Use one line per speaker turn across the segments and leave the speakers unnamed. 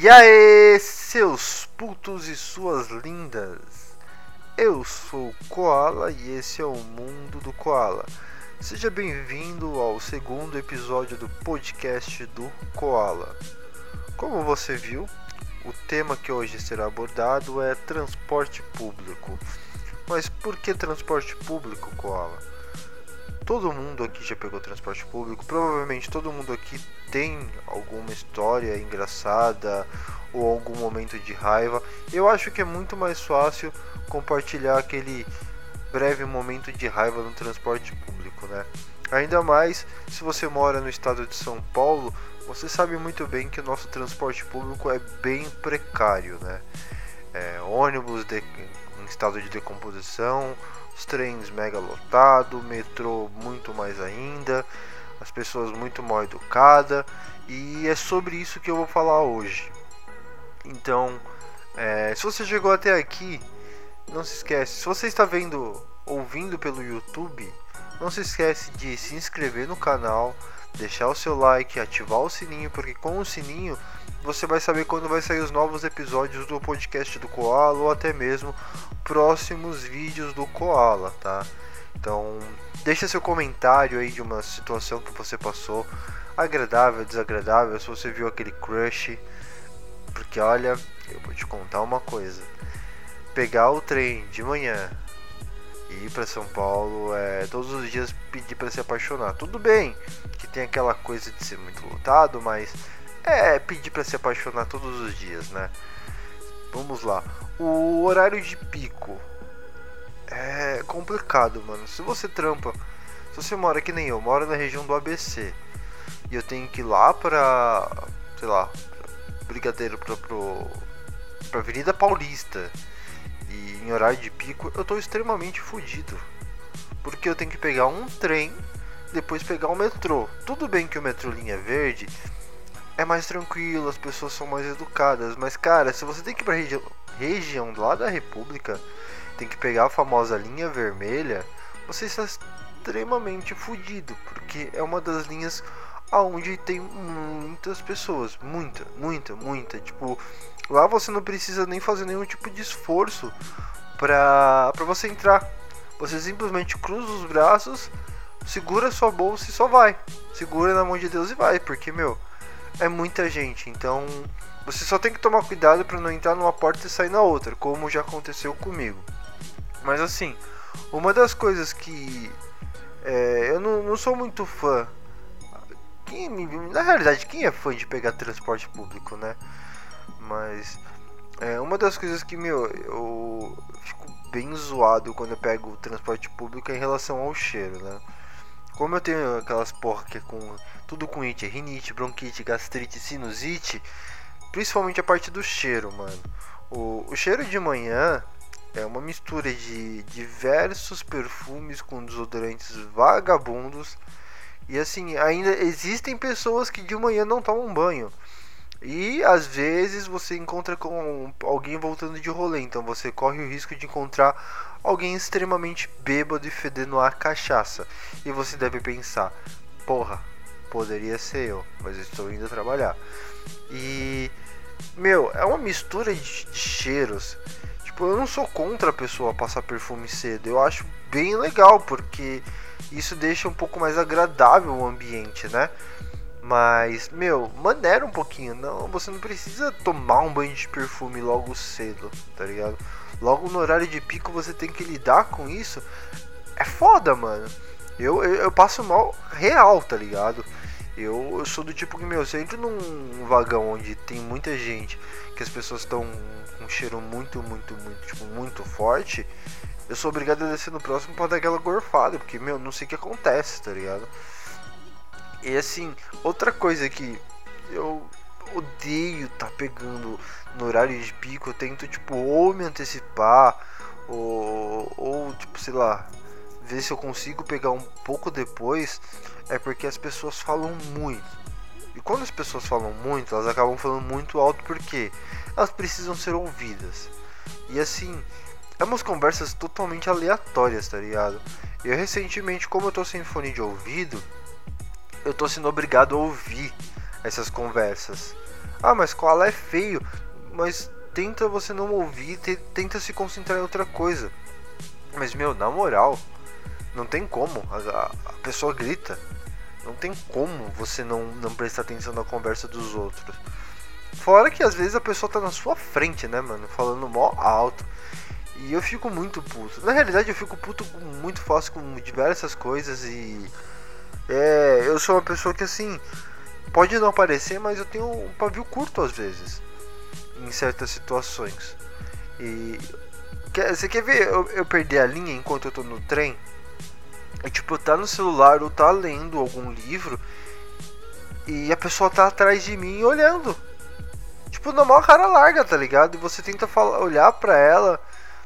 E aí, seus putos e suas lindas? Eu sou o Koala e esse é o Mundo do Koala. Seja bem-vindo ao segundo episódio do podcast do Koala. Como você viu, o tema que hoje será abordado é transporte público. Mas por que transporte público, Koala? Todo mundo aqui já pegou transporte público, provavelmente todo mundo aqui tem alguma história engraçada ou algum momento de raiva. Eu acho que é muito mais fácil compartilhar aquele breve momento de raiva no transporte público, né? Ainda mais se você mora no estado de São Paulo, você sabe muito bem que o nosso transporte público é bem precário, né? É, ônibus de, em estado de decomposição, os trens mega lotado, metrô muito mais ainda, as pessoas muito mal educadas e é sobre isso que eu vou falar hoje. Então, é, se você chegou até aqui, não se esquece. Se você está vendo, ouvindo pelo YouTube, não se esquece de se inscrever no canal, deixar o seu like, ativar o sininho, porque com o sininho você vai saber quando vai sair os novos episódios do podcast do Koala ou até mesmo próximos vídeos do Koala, tá? Então, deixa seu comentário aí de uma situação que você passou, agradável, desagradável, se você viu aquele crush, porque olha, eu vou te contar uma coisa. Pegar o trem de manhã e ir para São Paulo é todos os dias pedir para se apaixonar. Tudo bem que tem aquela coisa de ser muito lotado, mas é pedir para se apaixonar todos os dias, né? Vamos lá. O horário de pico é complicado, mano. Se você trampa, se você mora que nem eu, mora na região do ABC e eu tenho que ir lá pra, sei lá, Brigadeiro pra, pro, pra Avenida Paulista e em horário de pico, eu tô extremamente fodido. Porque eu tenho que pegar um trem, depois pegar o metrô. Tudo bem que o metrô linha verde é mais tranquilo, as pessoas são mais educadas. Mas, cara, se você tem que ir pra regi região lá da República, tem que pegar a famosa linha vermelha, você está extremamente fodido, porque é uma das linhas aonde tem muitas pessoas, muita, muita, muita. Tipo, lá você não precisa nem fazer nenhum tipo de esforço pra, pra você entrar. Você simplesmente cruza os braços, segura sua bolsa e só vai. Segura na mão de Deus e vai, porque, meu, é muita gente, então você só tem que tomar cuidado para não entrar numa porta e sair na outra, como já aconteceu comigo. Mas assim, uma das coisas que é, eu não, não, sou muito fã. Quem, na realidade, quem é fã de pegar transporte público, né? Mas é, uma das coisas que meu, eu fico bem zoado quando eu pego o transporte público é em relação ao cheiro, né? Como eu tenho aquelas porra que é com tudo com it, rinite, bronquite, gastrite, sinusite, principalmente a parte do cheiro, mano. O, o cheiro de manhã é uma mistura de diversos perfumes com desodorantes vagabundos. E assim, ainda existem pessoas que de manhã não tomam banho. E às vezes você encontra com alguém voltando de rolê, então você corre o risco de encontrar alguém extremamente bêbado e fedendo a cachaça. E você deve pensar: porra, poderia ser eu, mas eu estou indo trabalhar. E meu, é uma mistura de, de cheiros. Tipo, eu não sou contra a pessoa passar perfume cedo, eu acho bem legal porque isso deixa um pouco mais agradável o ambiente, né? Mas, meu, maneira um pouquinho. Não, você não precisa tomar um banho de perfume logo cedo, tá ligado? Logo no horário de pico você tem que lidar com isso. É foda, mano. Eu, eu, eu passo mal real, tá ligado? Eu, eu sou do tipo que, meu, se eu entro num vagão onde tem muita gente, que as pessoas estão com um cheiro muito, muito, muito, tipo, muito forte, eu sou obrigado a descer no próximo pra dar aquela gorfada, porque, meu, não sei o que acontece, tá ligado? E assim, outra coisa que eu odeio tá pegando no horário de pico, eu tento tipo ou me antecipar ou, ou tipo, sei lá, ver se eu consigo pegar um pouco depois, é porque as pessoas falam muito. E quando as pessoas falam muito, elas acabam falando muito alto porque elas precisam ser ouvidas. E assim, é umas conversas totalmente aleatórias, tá ligado? Eu recentemente, como eu tô sem fone de ouvido, eu tô sendo obrigado a ouvir essas conversas. Ah, mas koala é feio. Mas tenta você não ouvir, tenta se concentrar em outra coisa. Mas, meu, na moral, não tem como. A, a pessoa grita. Não tem como você não, não prestar atenção na conversa dos outros. Fora que às vezes a pessoa tá na sua frente, né, mano? Falando mó alto. E eu fico muito puto. Na realidade, eu fico puto muito fácil com diversas coisas e. É, eu sou uma pessoa que assim. Pode não parecer, mas eu tenho um pavio curto às vezes. Em certas situações. E. Quer, você quer ver eu, eu perder a linha enquanto eu tô no trem? É tipo, tá no celular ou tá lendo algum livro e a pessoa tá atrás de mim olhando. Tipo, normal cara larga, tá ligado? E você tenta falar, olhar pra ela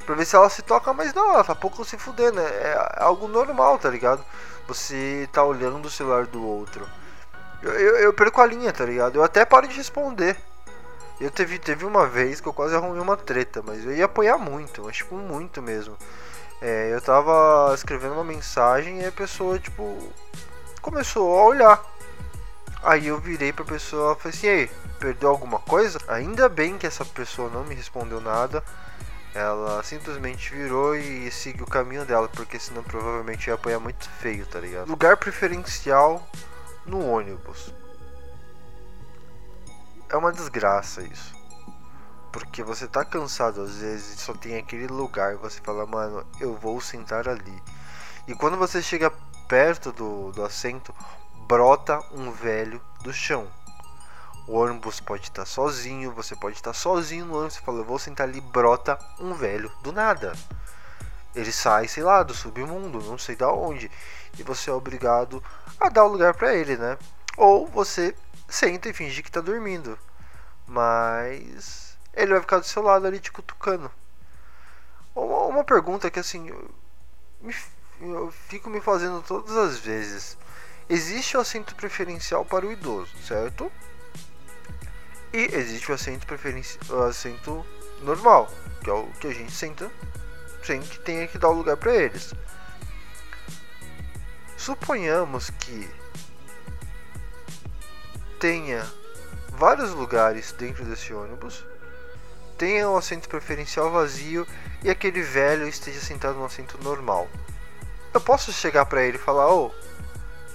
pra ver se ela se toca, mas não, ela tá pouco se fudendo. É, é algo normal, tá ligado? Você tá olhando o celular do outro. Eu, eu, eu, perco a linha, tá ligado? Eu até paro de responder. Eu teve, teve uma vez que eu quase arrumei uma treta, mas eu ia apoiar muito, mas tipo, muito mesmo. É, eu tava escrevendo uma mensagem e a pessoa, tipo, começou a olhar. Aí eu virei pra pessoa e falei assim: Ei, perdeu alguma coisa? Ainda bem que essa pessoa não me respondeu nada. Ela simplesmente virou e seguiu o caminho dela, porque senão provavelmente ia apanhar muito feio, tá ligado? Lugar preferencial no ônibus. É uma desgraça isso. Porque você tá cansado às vezes, só tem aquele lugar, você fala, mano, eu vou sentar ali. E quando você chega perto do, do assento, brota um velho do chão. O ônibus pode estar sozinho, você pode estar sozinho no ônibus, você fala, eu vou sentar ali, brota um velho do nada. Ele sai, sei lá, do submundo, não sei da onde, e você é obrigado a dar o lugar para ele, né? Ou você senta e finge que tá dormindo. Mas ele vai ficar do seu lado ali te cutucando. Uma, uma pergunta que assim, eu, me, eu fico me fazendo todas as vezes. Existe o assento preferencial para o idoso, certo? E existe o assento preferencial, o assento normal, que é o que a gente senta sem que tenha que dar o lugar para eles. Suponhamos que tenha vários lugares dentro desse ônibus tenha um assento preferencial vazio e aquele velho esteja sentado no assento normal. Eu posso chegar para ele e falar: "Oh,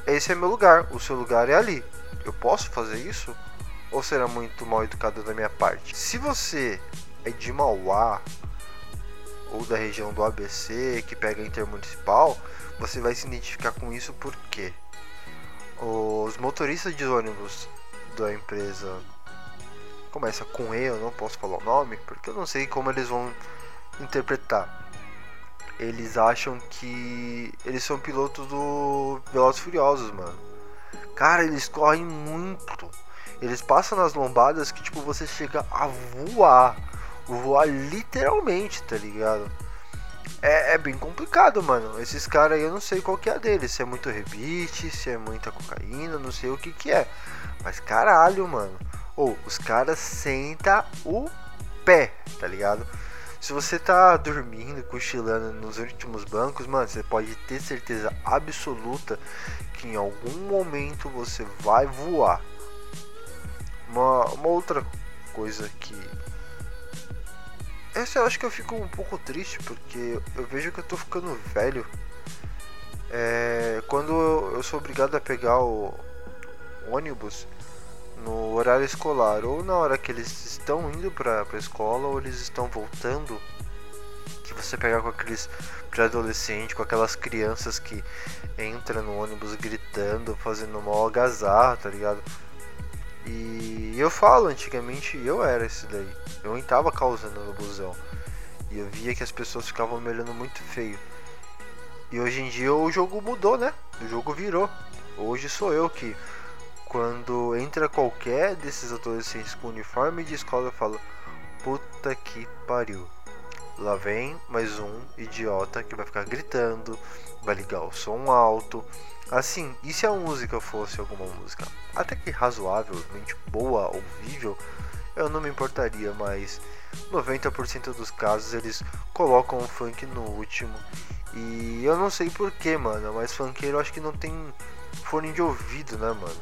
esse é meu lugar, o seu lugar é ali". Eu posso fazer isso? Ou será muito mal educado da minha parte? Se você é de Mauá ou da região do ABC que pega intermunicipal, você vai se identificar com isso porque os motoristas de ônibus da empresa começa com E, eu não posso falar o nome, porque eu não sei como eles vão interpretar. Eles acham que eles são pilotos do Velozes Furiosos, mano. Cara, eles correm muito. Eles passam nas lombadas que tipo você chega a voar, voar literalmente, tá ligado? É, é, bem complicado, mano. Esses caras aí eu não sei qual que é a deles. Se é muito rebite, se é muita cocaína, não sei o que que é. Mas caralho, mano. Ou os caras senta o pé, tá ligado? Se você tá dormindo, cochilando nos últimos bancos, mano, você pode ter certeza absoluta que em algum momento você vai voar. Uma, uma outra coisa que. Essa eu acho que eu fico um pouco triste porque eu vejo que eu tô ficando velho. É, quando eu sou obrigado a pegar o ônibus, no horário escolar, ou na hora que eles estão indo para a escola, ou eles estão voltando, que você pega com aqueles pré-adolescentes, com aquelas crianças que entram no ônibus gritando, fazendo mal algazarra, tá ligado? E eu falo, antigamente eu era esse daí. Eu entrava causando no busão. E eu via que as pessoas ficavam me olhando muito feio. E hoje em dia o jogo mudou, né? O jogo virou. Hoje sou eu que quando entra qualquer desses adolescentes com uniforme de escola, eu falo: Puta que pariu. Lá vem mais um idiota que vai ficar gritando, vai ligar o som alto. Assim, e se a música fosse alguma música até que razoavelmente boa, ouvível, eu não me importaria, mas 90% dos casos eles colocam o funk no último. E eu não sei porquê, mano, mas funkeiro acho que não tem fone de ouvido, né, mano?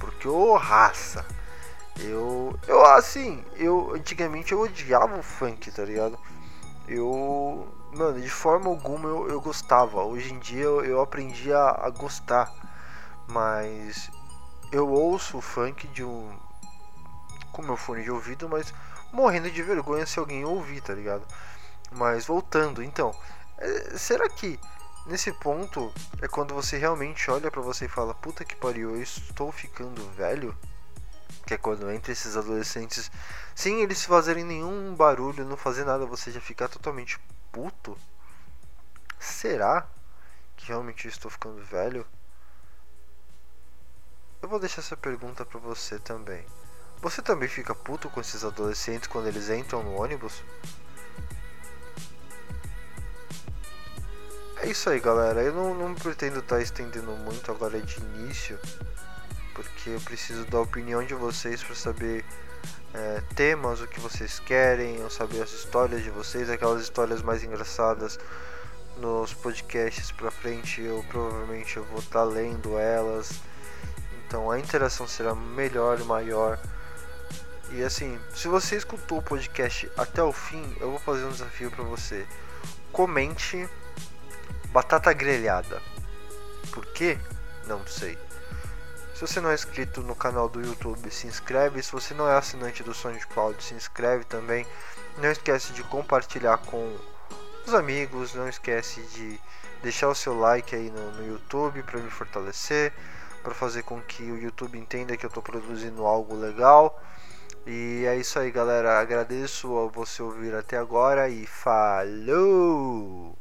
Porque, ô oh, raça, Eu, eu assim, eu antigamente eu odiava o funk, tá ligado? Eu, mano, de forma alguma eu, eu gostava. Hoje em dia eu, eu aprendi a, a gostar, mas eu ouço o funk de um com meu fone de ouvido, mas morrendo de vergonha se alguém ouvir, tá ligado? Mas voltando, então, é, será que nesse ponto é quando você realmente olha para você e fala: "Puta que pariu, eu estou ficando velho"? Que é quando entre esses adolescentes, sem eles fazerem nenhum barulho, não fazer nada, você já ficar totalmente puto? Será que realmente eu estou ficando velho? Eu vou deixar essa pergunta para você também. Você também fica puto com esses adolescentes quando eles entram no ônibus? É isso aí, galera. Eu não, não pretendo estar tá estendendo muito agora de início, porque eu preciso da opinião de vocês para saber é, temas, o que vocês querem, eu saber as histórias de vocês, aquelas histórias mais engraçadas nos podcasts pra frente. Eu provavelmente eu vou estar tá lendo elas então a interação será melhor e maior. E assim, se você escutou o podcast até o fim, eu vou fazer um desafio para você. Comente batata grelhada. Por quê? Não sei. Se você não é inscrito no canal do YouTube, se inscreve. Se você não é assinante do SoundCloud, se inscreve também. Não esquece de compartilhar com os amigos. Não esquece de deixar o seu like aí no, no YouTube para me fortalecer para fazer com que o YouTube entenda que eu estou produzindo algo legal. E é isso aí, galera. Agradeço a você ouvir até agora e falou!